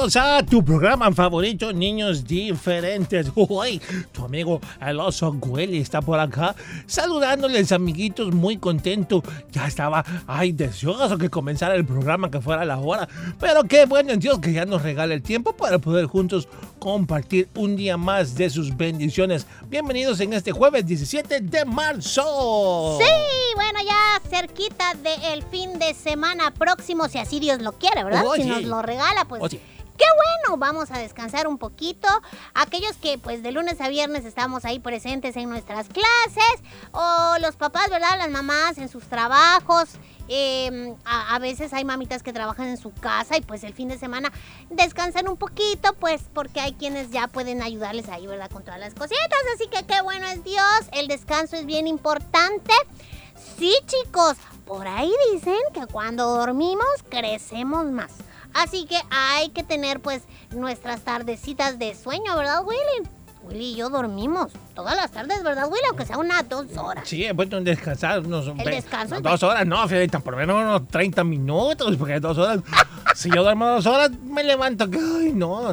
Bienvenidos a tu programa favorito, Niños Diferentes. Uy, tu amigo el oso Güeli está por acá saludándoles, amiguitos, muy contento. Ya estaba, ay, deseoso que comenzara el programa, que fuera la hora. Pero qué bueno Dios que ya nos regala el tiempo para poder juntos compartir un día más de sus bendiciones. Bienvenidos en este jueves 17 de marzo. Sí, bueno, ya cerquita del fin de semana próximo, si así Dios lo quiere, ¿verdad? Oh, si sí. nos lo regala, pues Oh, sí. Qué bueno, vamos a descansar un poquito. Aquellos que pues de lunes a viernes estamos ahí presentes en nuestras clases, o los papás, ¿verdad? Las mamás en sus trabajos. eh, a, a veces hay mamitas que trabajan en su casa y pues el fin de semana descansan un poquito, pues porque hay quienes ya pueden ayudarles ahí, ¿verdad? Con todas las cositas. Así que qué bueno es Dios, el descanso es bien importante. Sí, chicos, por ahí dicen que cuando dormimos crecemos más. Así que hay que tener pues nuestras tardecitas de sueño, ¿verdad, Willy? Willy y yo dormimos todas las tardes, ¿verdad, Willy? Aunque sea unas dos horas. Sí, he puesto en descansar unos El descanso es dos horas, no, Fiorita, por lo menos unos 30 minutos, porque dos horas, si yo duermo dos horas, me levanto, ay, no,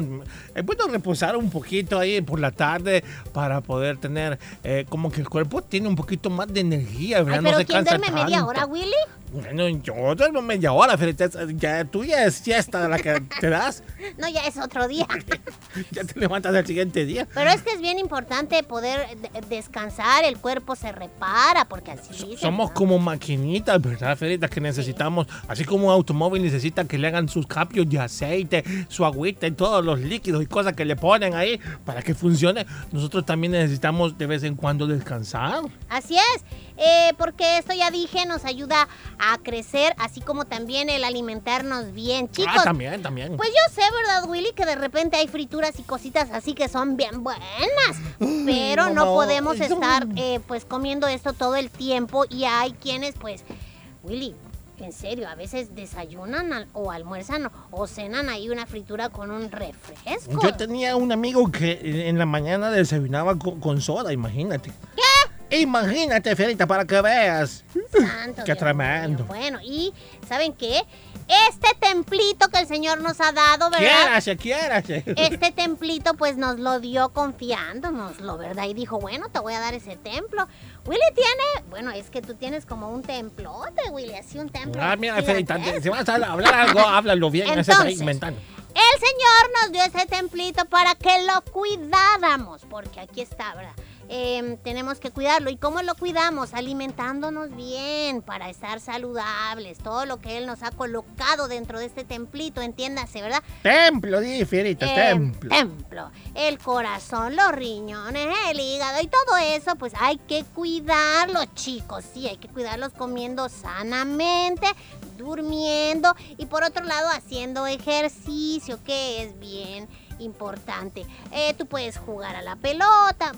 he puesto a reposar un poquito ahí por la tarde para poder tener, eh, como que el cuerpo tiene un poquito más de energía, ¿verdad? Ay, no pero se ¿quién cansa duerme media tanto. hora, Willy? Bueno, yo duermo media hora, Fiorita, ya, tú ya es siesta la que te das, No, ya es otro día. ya te levantas el siguiente día. Pero es que es bien importante poder de- descansar, el cuerpo se repara, porque así dicen, Somos como maquinitas, ¿verdad, Ferita? Que necesitamos, así como un automóvil necesita que le hagan sus cambios de aceite, su agüita y todos los líquidos y cosas que le ponen ahí para que funcione. Nosotros también necesitamos de vez en cuando descansar. Así es, eh, porque esto ya dije, nos ayuda a crecer, así como también el alimentarnos bien, chicos. Ah, también, también. Pues yo sé, ¿verdad, Willy? Que de repente hay frituras y cositas así que son bien buenas. Pero no podemos estar eh, pues comiendo esto todo el tiempo. Y hay quienes, pues, Willy, en serio, a veces desayunan al- o almuerzan o, o cenan ahí una fritura con un refresco. Yo tenía un amigo que en la mañana desayunaba con, con soda, imagínate. ¿Qué? Imagínate, Ferita, para que veas. Santo Qué Dios tremendo. Bueno, y ¿saben qué? Este templito que el Señor nos ha dado, ¿verdad? Quiérase, quiérase. Este templito pues nos lo dio confiándonoslo, ¿verdad? Y dijo, bueno, te voy a dar ese templo. Willy tiene, bueno, es que tú tienes como un templote, Willy, así un templo. Ah, mira, Ferita, gigantesco. si vas a hablar algo, háblalo bien, ese está Entonces, inventando. El Señor nos dio ese templito para que lo cuidáramos, porque aquí está, ¿verdad? Em, tenemos que cuidarlo. ¿Y cómo lo cuidamos? Alimentándonos bien para estar saludables. Todo lo que Él nos ha colocado dentro de este templito, entiéndase, ¿verdad? Templo, di, Fierita, Eh, templo. templo. El corazón, los riñones, el hígado y todo eso, pues hay que cuidarlos, chicos. Sí, hay que cuidarlos comiendo sanamente, durmiendo y por otro lado haciendo ejercicio, que es bien importante. Eh, tú puedes jugar a la pelota,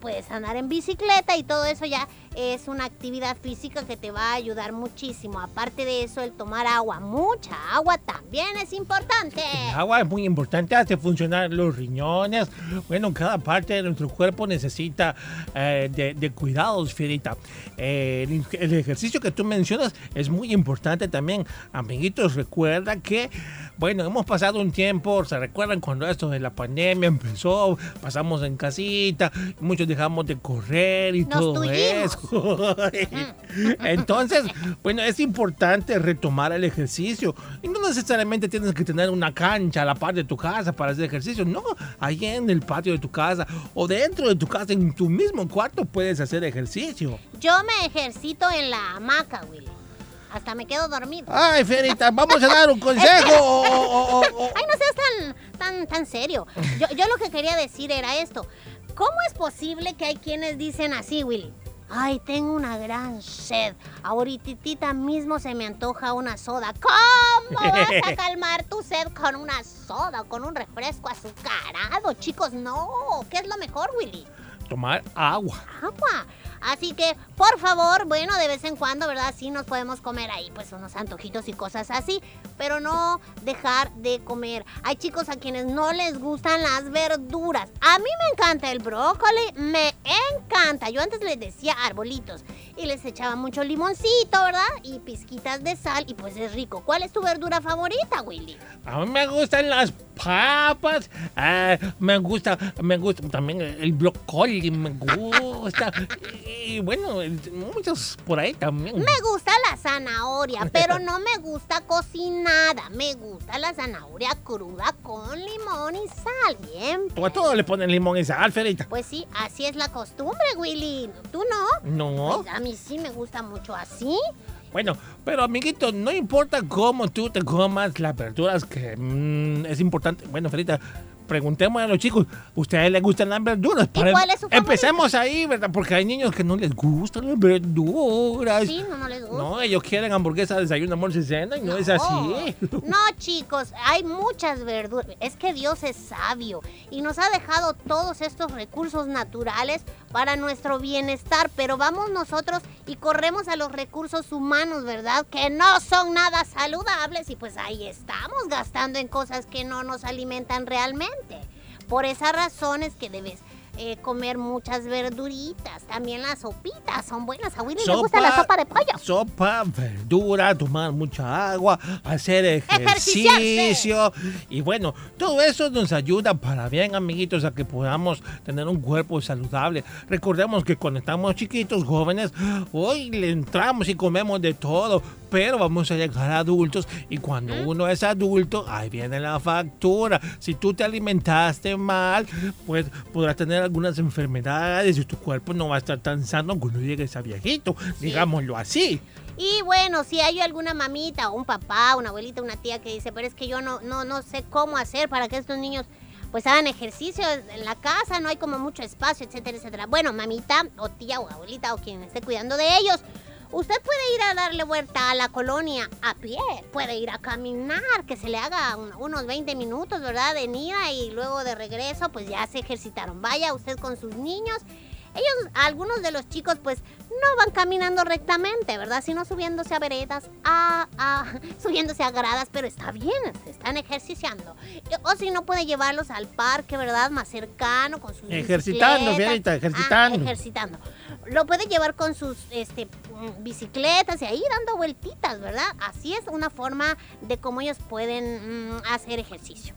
puedes andar en bicicleta y todo eso ya es una actividad física que te va a ayudar muchísimo. Aparte de eso, el tomar agua, mucha agua también es importante. El agua es muy importante, hace funcionar los riñones. Bueno, cada parte de nuestro cuerpo necesita eh, de, de cuidados, Fierita. Eh, el, el ejercicio que tú mencionas es muy importante también. Amiguitos, recuerda que, bueno, hemos pasado un tiempo, se recuerdan cuando esto de la pandemia empezó, pasamos en casita, muchos dejamos de correr y Nos todo tullimos. eso. Entonces, bueno, es importante retomar el ejercicio. Y no necesariamente tienes que tener una cancha a la par de tu casa para hacer ejercicio. No, ahí en el patio de tu casa o dentro de tu casa, en tu mismo cuarto, puedes hacer ejercicio. Yo me ejercito en la hamaca, Willy. Hasta me quedo dormido. Ay, Ferita, vamos a dar un consejo. o- o- o- o- Ay, no seas tan, tan, tan serio. Yo, yo lo que quería decir era esto. ¿Cómo es posible que hay quienes dicen así, Willy? Ay, tengo una gran sed. Ahorita mismo se me antoja una soda. ¿Cómo vas a calmar tu sed con una soda o con un refresco azucarado? Chicos, no. ¿Qué es lo mejor, Willy? Tomar agua. agua. Así que, por favor, bueno, de vez en cuando, ¿verdad? Sí nos podemos comer ahí, pues unos antojitos y cosas así, pero no dejar de comer. Hay chicos a quienes no les gustan las verduras. A mí me encanta el brócoli, me encanta. Yo antes les decía arbolitos y les echaba mucho limoncito, ¿verdad? Y pizquitas de sal y pues es rico. ¿Cuál es tu verdura favorita, Willy? A mí me gustan las papas, ah, me gusta, me gusta también el brócoli, me gusta. Y bueno, muchos por ahí también. Me gusta la zanahoria, pero no me gusta cocinada. Me gusta la zanahoria cruda con limón y sal. Bien. O a todo le ponen limón y sal, Ferita. Pues sí, así es la costumbre, Willy. ¿Tú no? No. Pues a mí sí me gusta mucho así. Bueno, pero amiguito, no importa cómo tú te comas las verduras, que mm, es importante. Bueno, Ferita, preguntemos a los chicos, ¿ustedes les gustan las verduras? ¿Y cuál es su favorita? Empecemos ahí, ¿verdad? Porque hay niños que no les gustan las verduras. Sí, no, no les gusta. No, ellos quieren hamburguesa, desayuno, almuerzo y cena y no, es así. No, chicos, hay muchas verduras. Es que Dios es sabio y nos ha dejado todos estos recursos naturales para nuestro bienestar, pero vamos nosotros y corremos a los recursos humanos, ¿verdad? Que no son nada saludables y pues ahí estamos gastando en cosas que no nos alimentan realmente. Por esa razón es que debes eh, comer muchas verduritas. También las sopitas son buenas. A Willy le gusta la sopa de pollo. Sopa, verdura, tomar mucha agua, hacer ejercicio. Y bueno, todo eso nos ayuda para bien, amiguitos, a que podamos tener un cuerpo saludable. Recordemos que cuando estamos chiquitos, jóvenes, hoy le entramos y comemos de todo. Pero vamos a llegar a adultos y cuando uno es adulto, ahí viene la factura. Si tú te alimentaste mal, pues podrás tener algunas enfermedades y tu cuerpo no va a estar tan sano cuando llegues a viejito, digámoslo así. Y bueno, si hay alguna mamita o un papá, una abuelita, una tía que dice, pero es que yo no, no, no sé cómo hacer para que estos niños pues hagan ejercicio en la casa, no hay como mucho espacio, etcétera, etcétera. Bueno, mamita o tía o abuelita o quien esté cuidando de ellos, usted puede ir a darle vuelta a la colonia a pie, puede ir a caminar, que se le haga un- unos 20 minutos, ¿verdad? De ida y luego de regreso, pues ya se ejercitaron. Vaya usted con sus niños. Ellos, algunos de los chicos, pues no van caminando rectamente, ¿verdad? Sino subiéndose a veredas, a, a- subiéndose a gradas, pero está bien, se están ejerciciando. O si no, puede llevarlos al parque, ¿verdad? Más cercano, con sus Ejercitando. Fiorita, Ah, ejercitando. ejercitando. Lo puede llevar con sus este, mm, bicicletas y ahí dando vueltitas, ¿verdad? Así es una forma de cómo ellos pueden mm, hacer ejercicio.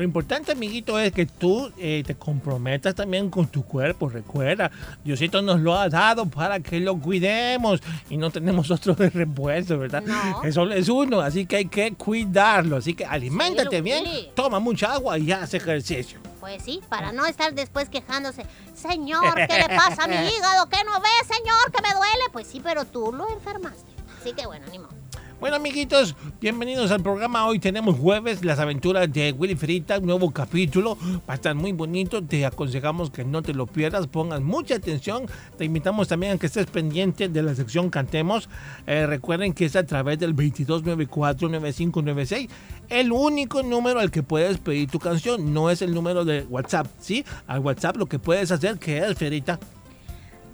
Lo importante, amiguito, es que tú eh, te comprometas también con tu cuerpo. Recuerda, Diosito nos lo ha dado para que lo cuidemos y no tenemos otro de repuesto, ¿verdad? No. Eso es uno, así que hay que cuidarlo. Así que aliméntate Sí, bien, toma mucha agua y haz ejercicio. Pues sí, para no estar después quejándose. Señor, ¿qué le pasa a mi hígado? ¿Qué no ve, señor? ¿Que me duele? Pues sí, pero tú lo enfermaste. Así que bueno, ni modo. Bueno, amiguitos, bienvenidos al programa. Hoy tenemos jueves, las aventuras de Willy Frita, un nuevo capítulo. Va a estar muy bonito. Te aconsejamos que no te lo pierdas, pongas mucha atención. Te invitamos también a que estés pendiente de la sección Cantemos. Eh, recuerden que es a través del 2294-9596. El único número al que puedes pedir tu canción no es el número de WhatsApp, ¿sí? Al WhatsApp lo que puedes hacer, que es, Ferita.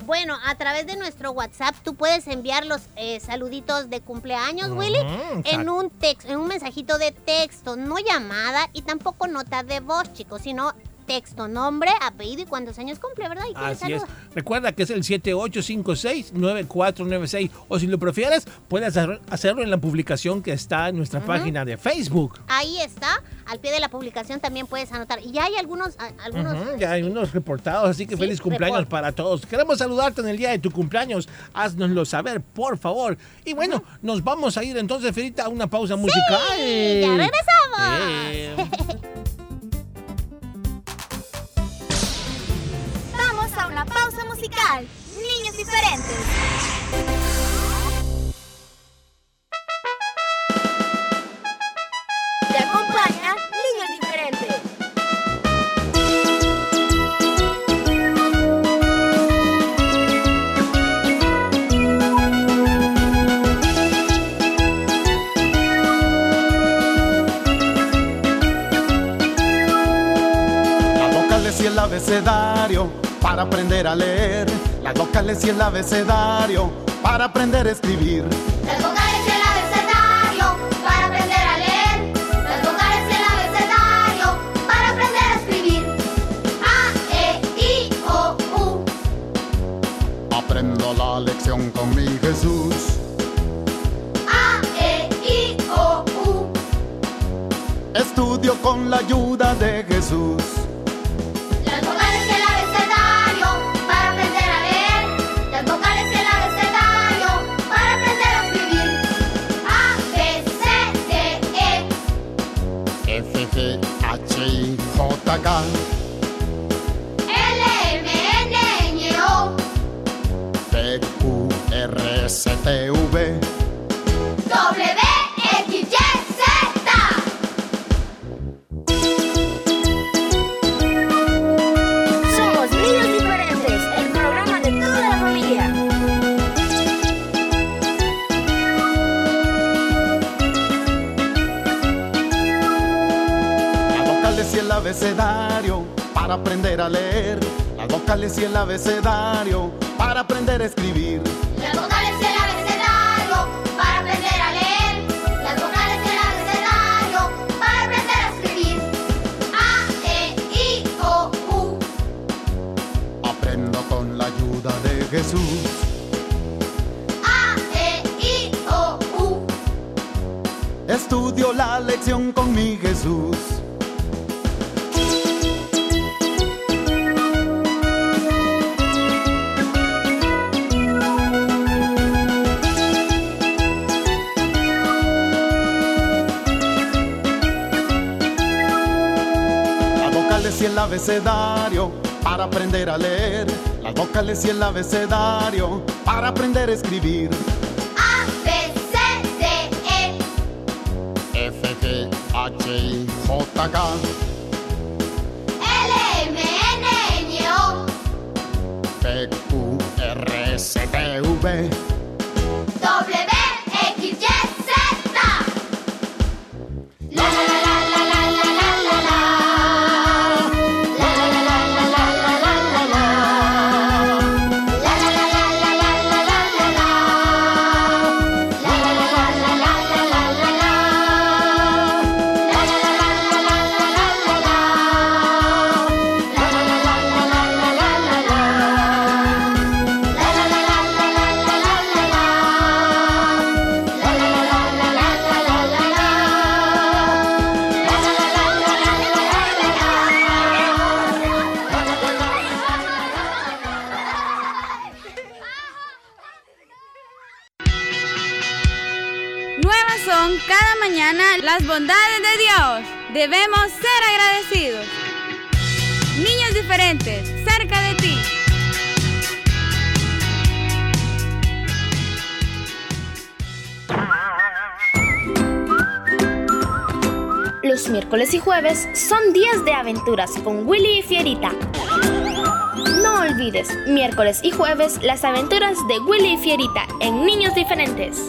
Bueno, a través de nuestro WhatsApp tú puedes enviar los eh, saluditos de cumpleaños, Willy, en un texto, en un mensajito de texto, no llamada y tampoco nota de voz, chicos, sino texto, nombre, apellido y cuántos años cumple, ¿verdad? ¿Y Así es. Recuerda que es el 7856-9496. O si lo prefieres, puedes hacer- hacerlo en la publicación que está en nuestra página de Facebook. Ahí está, al pie de la publicación también puedes anotar. Y ya hay algunos, a- algunos. Ya hay unos reportados, así que Sí, feliz cumpleaños report. para todos. Queremos saludarte en el día de tu cumpleaños. Haznoslo saber, por favor. Y bueno, nos vamos a ir entonces, Ferita, a una pausa musical. ya regresamos. Eh, una pausa musical. Niños diferentes. Te acompaña Niños diferentes. abecedario para aprender a leer. Las vocales y el abecedario para aprender a escribir. Las vocales y el abecedario para aprender a leer. Las vocales y el abecedario para aprender a escribir. A, E, I, O, U. Aprendo la lección con mi Jesús. A, E, I, O, U. Estudio con la ayuda de Jesús. huracán. Vocales y el abecedario para aprender a escribir. Vocales y el abecedario para aprender a leer. Las vocales y el abecedario para aprender a escribir. A, B, C, D, E. F, G, H, I, J, K. L, M, N, Ñ, O. P, Q, R, S, T, V. cada mañana las bondades de Dios. Debemos ser agradecidos. Niños diferentes, cerca de ti. Los miércoles y jueves son días de aventuras con Willy y Fierita. No olvides, miércoles y jueves, las aventuras de Willy y Fierita en Niños Diferentes.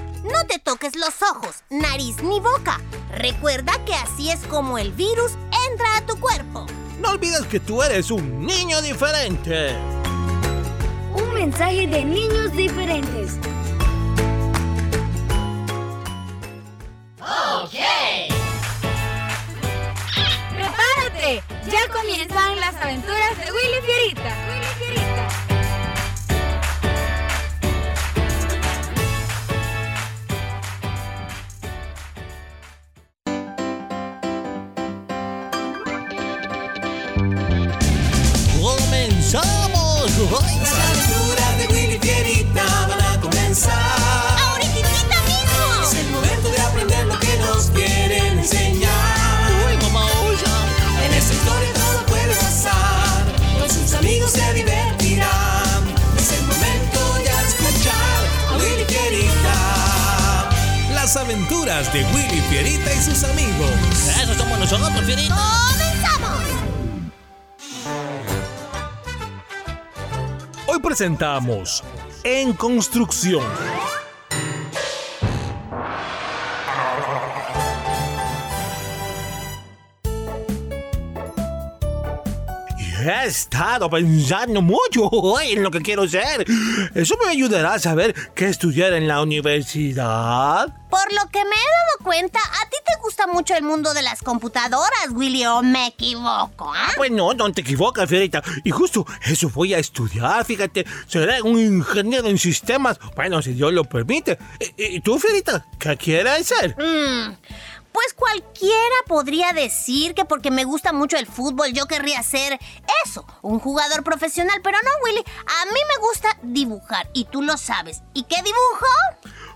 No te toques los ojos, nariz ni boca. Recuerda que así es como el virus entra a tu cuerpo. No olvides que tú eres un niño diferente. Un mensaje de niños diferentes. ¡Prepárate! Ya comienzan las aventuras de Willy Fierita. Willy Fierita. De Willy Fierita y sus amigos. Eso somos nosotros, Fierita. ¡Comenzamos! Hoy presentamos En Construcción. He estado pensando mucho hoy en lo que quiero ser. Eso me ayudará a saber qué estudiar en la universidad. Por lo que me he dado cuenta, a ti te gusta mucho el mundo de las computadoras, Willy, o me equivoco, ¿ah? Pues no, no te equivocas, Fierita. Y justo eso voy a estudiar, fíjate. Seré un ingeniero en sistemas. Bueno, si Dios lo permite. ¿Y, y tú, Fierita, qué quieres ser? Mm, pues cualquiera podría decir que porque me gusta mucho el fútbol yo querría ser eso, un jugador profesional, pero no, Willy. A mí me gusta dibujar y tú lo sabes. ¿Y qué dibujo?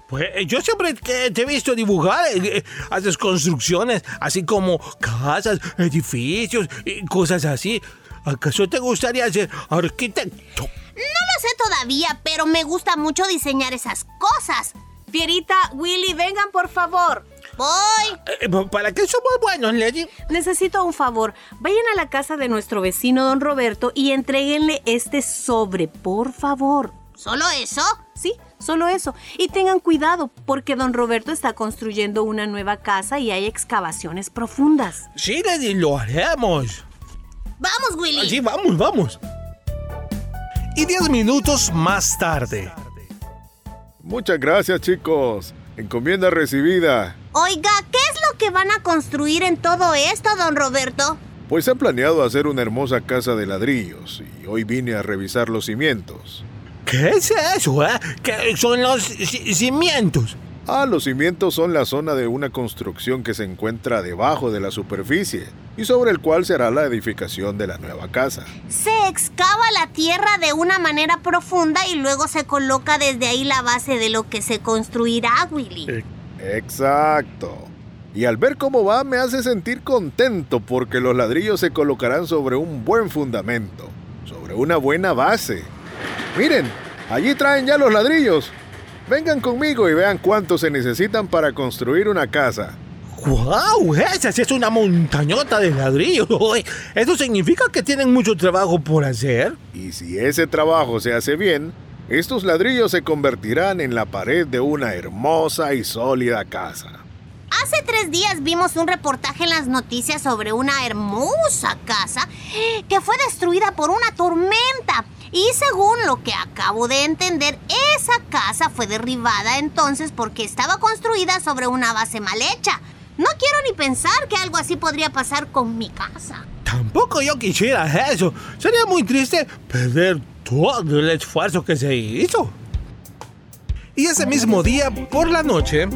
Pues eh, yo siempre te he visto dibujar, eh, eh, haces construcciones, así como casas, edificios y cosas así. ¿Acaso te gustaría ser arquitecto? No lo sé todavía, pero me gusta mucho diseñar esas cosas. Fierita, Willy, vengan por favor. Voy. Eh, ¿Para qué somos buenos, Lady? Necesito un favor. Vayan a la casa de nuestro vecino don Roberto y entréguenle este sobre, por favor. ¿Solo eso? Sí, solo eso. Y tengan cuidado, porque don Roberto está construyendo una nueva casa y hay excavaciones profundas. Sí, Lady, lo haremos. Vamos, Willy. Sí, vamos, vamos. Y diez minutos más tarde. Muchas gracias, chicos. Encomienda recibida. Oiga, ¿qué es lo que van a construir en todo esto, don Roberto? Pues he planeado hacer una hermosa casa de ladrillos y hoy vine a revisar los cimientos. ¿Qué es eso, eh? ¿Qué son los ci- cimientos? Ah, los cimientos son la zona de una construcción que se encuentra debajo de la superficie y sobre el cual será la edificación de la nueva casa. Se excava la tierra de una manera profunda y luego se coloca desde ahí la base de lo que se construirá, Willy. Exacto. Y al ver cómo va me hace sentir contento porque los ladrillos se colocarán sobre un buen fundamento, sobre una buena base. Miren, allí traen ya los ladrillos. Vengan conmigo y vean cuánto se necesitan para construir una casa. ¡Guau! Esa sí es una montañota de ladrillos. ¿Eso significa que tienen mucho trabajo por hacer? Y si ese trabajo se hace bien, estos ladrillos se convertirán en la pared de una hermosa y sólida casa. Hace tres días vimos un reportaje en las noticias sobre una hermosa casa que fue destruida por una tormenta. Y según lo que acabo de entender, esa casa fue derribada entonces porque estaba construida sobre una base mal hecha. No quiero ni pensar que algo así podría pasar con mi casa. Tampoco yo quisiera eso. Sería muy triste perder todo el esfuerzo que se hizo. Y ese mismo día, por la noche,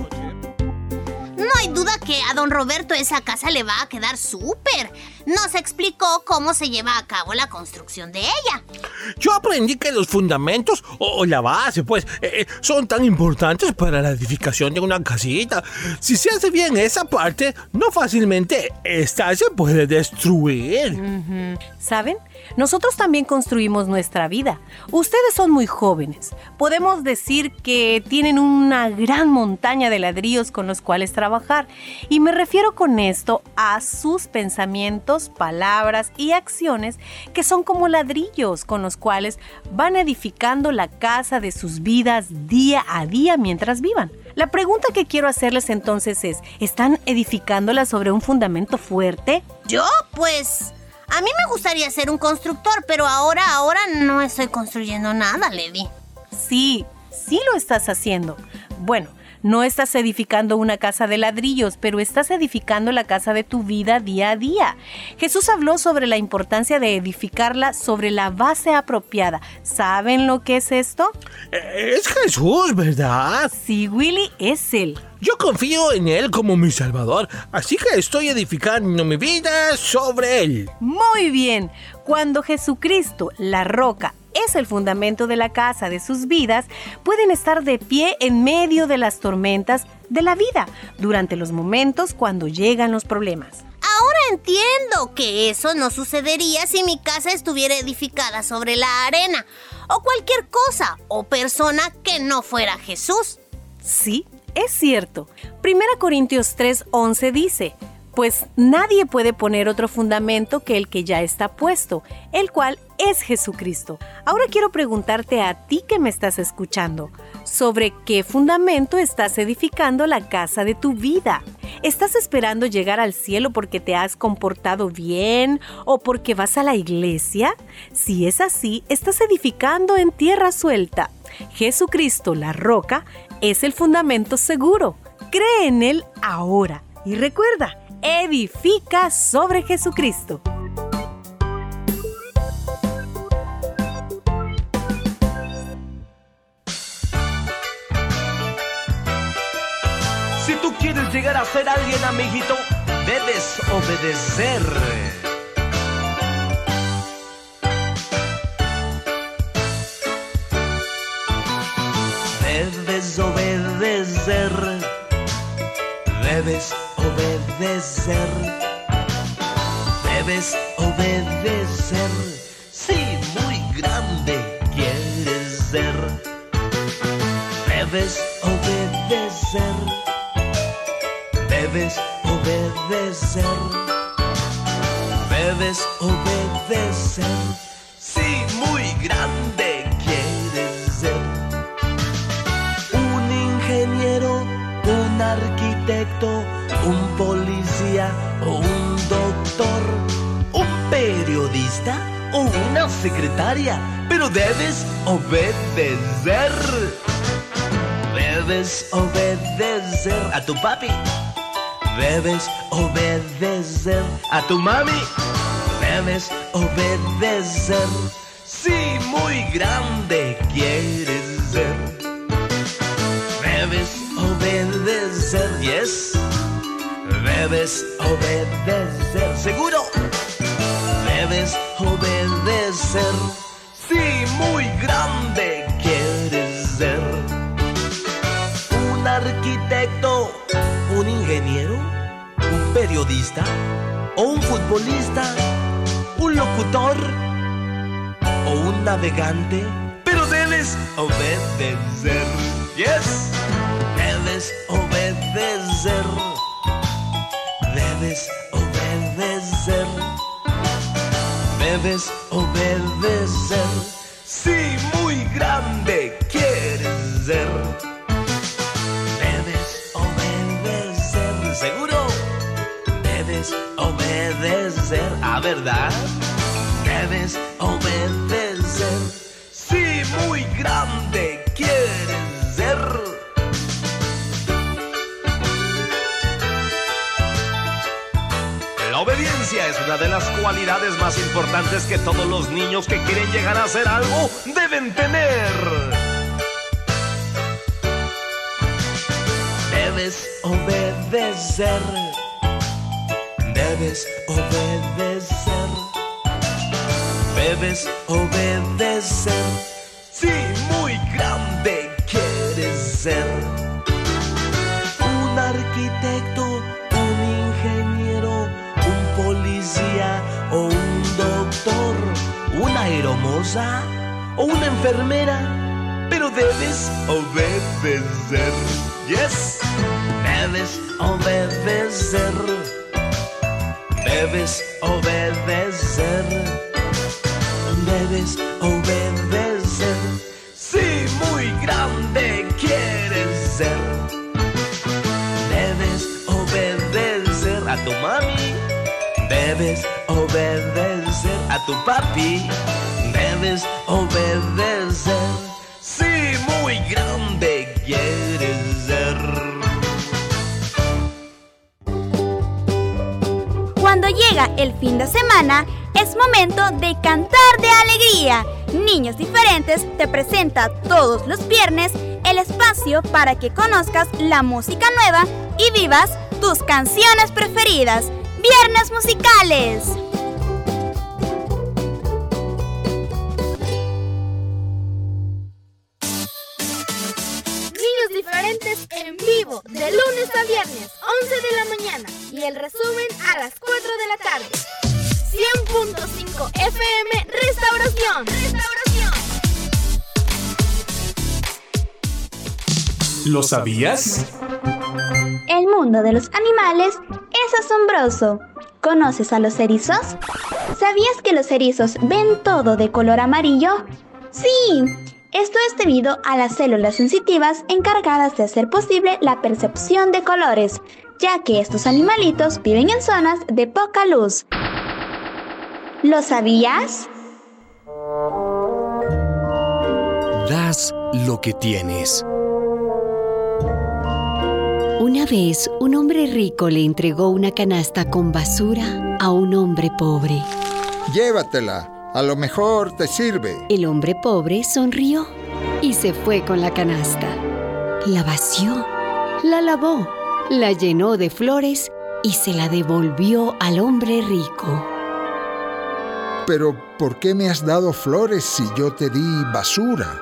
No hay duda que a don Roberto esa casa le va a quedar súper. Nos explicó cómo se lleva a cabo la construcción de ella. yo aprendí que los fundamentos, o, o la base, pues, eh, eh, son tan importantes para la edificación de una casita. Si se hace bien esa parte, no fácilmente esta se puede destruir. ¿Saben? Nosotros también construimos nuestra vida. Ustedes son muy jóvenes. Podemos decir que tienen una gran montaña de ladrillos con los cuales trabajar. Y me refiero con esto a sus pensamientos, palabras y acciones que son como ladrillos con los cuales van edificando la casa de sus vidas día a día mientras vivan. La pregunta que quiero hacerles entonces es, ¿están edificándola sobre un fundamento fuerte? Yo, pues... A mí me gustaría ser un constructor, pero ahora, ahora no estoy construyendo nada, Lady. Sí, sí lo estás haciendo. Bueno, no estás edificando una casa de ladrillos, pero estás edificando la casa de tu vida día a día. Jesús habló sobre la importancia de edificarla sobre la base apropiada. ¿Saben lo que es esto? Eh, Es Jesús, ¿verdad? Sí, Willy, es él. Yo confío en Él como mi Salvador, así que estoy edificando mi vida sobre Él. Muy bien. Cuando Jesucristo, la roca, es el fundamento de la casa de sus vidas, pueden estar de pie en medio de las tormentas de la vida, durante los momentos cuando llegan los problemas. Ahora entiendo que eso no sucedería si mi casa estuviera edificada sobre la arena o cualquier cosa o persona que no fuera Jesús. Sí, es cierto. Primera Corintios 3:11 dice, pues nadie puede poner otro fundamento que el que ya está puesto, el cual es Jesucristo. Ahora quiero preguntarte a ti que me estás escuchando, ¿sobre qué fundamento estás edificando la casa de tu vida? ¿Estás esperando llegar al cielo porque te has comportado bien o porque vas a la iglesia? Si es así, estás edificando en tierra suelta. Jesucristo, la roca, es el fundamento seguro. Cree en Él ahora y recuerda, edifica sobre Jesucristo. Si tú quieres llegar a ser alguien, amiguito, debes obedecer. Debes obedecer. Debes obedecer. Debes obedecer. Sí, muy grande quieres ser. Debes obedecer. Debes obedecer. Debes obedecer. Sí, muy grande o un doctor, un periodista o una secretaria, pero debes obedecer. Debes obedecer a tu papi. Debes obedecer a tu mami. Debes obedecer. Sí, muy grande quieres ser. Debes obedecer, yes. Debes obedecer, seguro. Debes obedecer. Sí, muy grande quieres ser un arquitecto, un ingeniero, periodista o un futbolista, un locutor o un navegante, pero debes obedecer. Yes, debes obedecer. Debes obedecer. Debes obedecer. Si muy grande quieres ser. Debes obedecer, seguro. Debes obedecer, a verdad. Debes obedecer. Si muy grande de las cualidades más importantes que todos los niños que quieren llegar a hacer algo deben tener. Debes obedecer. Debes obedecer. Debes obedecer. Si muy grande quieres ser. Aeromoza o una enfermera, pero debes obedecer. Yes, debes obedecer. Debes obedecer. Debes obedecer. Si muy grande quieres ser. Debes obedecer a tu mami. Debes obedecer a tu papi. Debes obedecer. Si muy grande quieres ser. Cuando llega el fin de semana, es momento de cantar de alegría. Niños Diferentes te presenta todos los viernes el espacio para que conozcas la música nueva y vivas tus canciones preferidas. Viernes musicales. Niños diferentes en vivo, de lunes a viernes, 11 de la mañana. Y el resumen a las 4 de la tarde. 100.5 FM Restauración. Restauración. ¿Lo sabías? El mundo de los animales es asombroso. ¿Conoces a los erizos? ¿Sabías que los erizos ven todo de color amarillo? Sí, esto es debido a las células sensitivas encargadas de hacer posible la percepción de colores, ya que estos animalitos viven en zonas de poca luz. ¿Lo sabías? Das lo que tienes. Una vez, un hombre rico le entregó una canasta con basura a un hombre pobre. Llévatela, a lo mejor te sirve. El hombre pobre sonrió y se fue con la canasta. La vació, la lavó, la llenó de flores y se la devolvió al hombre rico. Pero, ¿por qué me has dado flores si yo te di basura?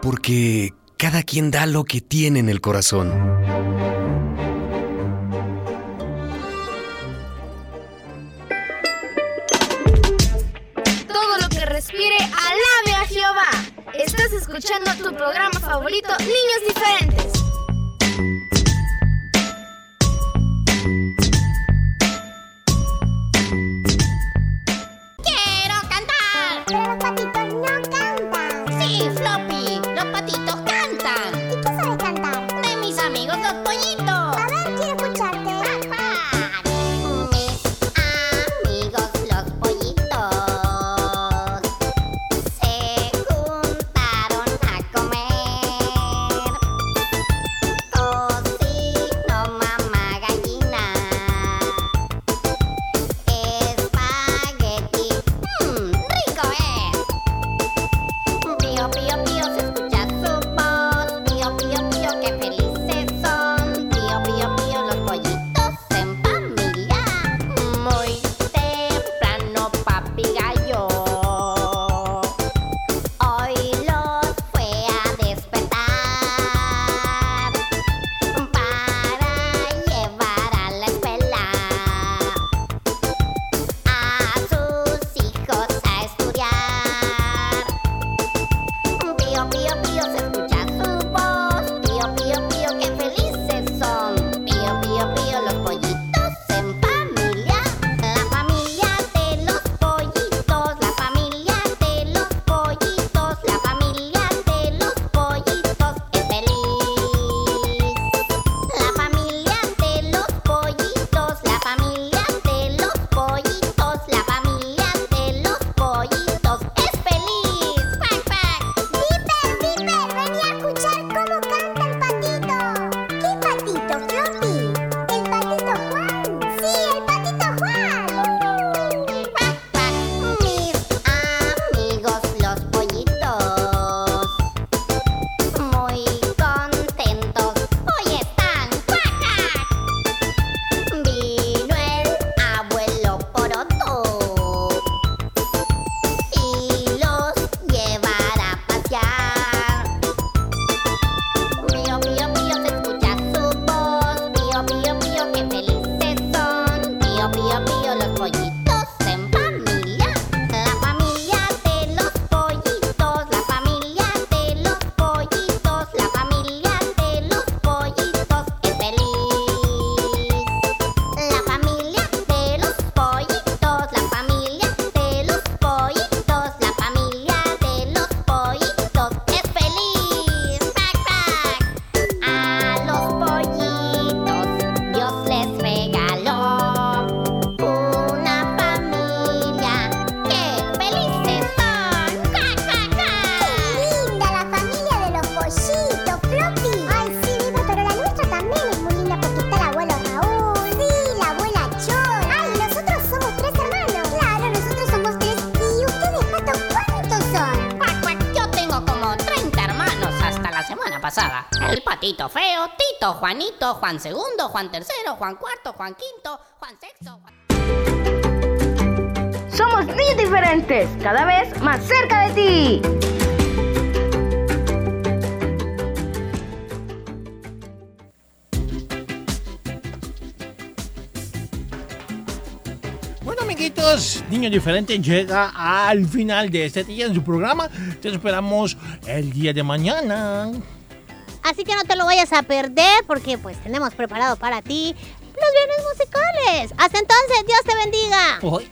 Porque cada quien da lo que tiene en el corazón. Todo lo que respire, alabe a Jehová. Estás escuchando tu programa favorito, Niños Diferentes. Los pollitos. A ver, quiero escucharte. Mis Juanito, Juan Segundo, Juan Tercero, Juan Cuarto, Juan Quinto, Juan Sexto. Juan- Somos niños diferentes, cada vez más cerca de ti. Bueno, amiguitos, Niño Diferente llega al final de este día en su programa. Te esperamos el día de mañana. Así que no te lo vayas a perder porque pues tenemos preparado para ti los viernes musicales. Hasta entonces, Dios te bendiga. Hoy.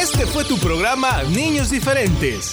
Este fue tu programa Niños Diferentes.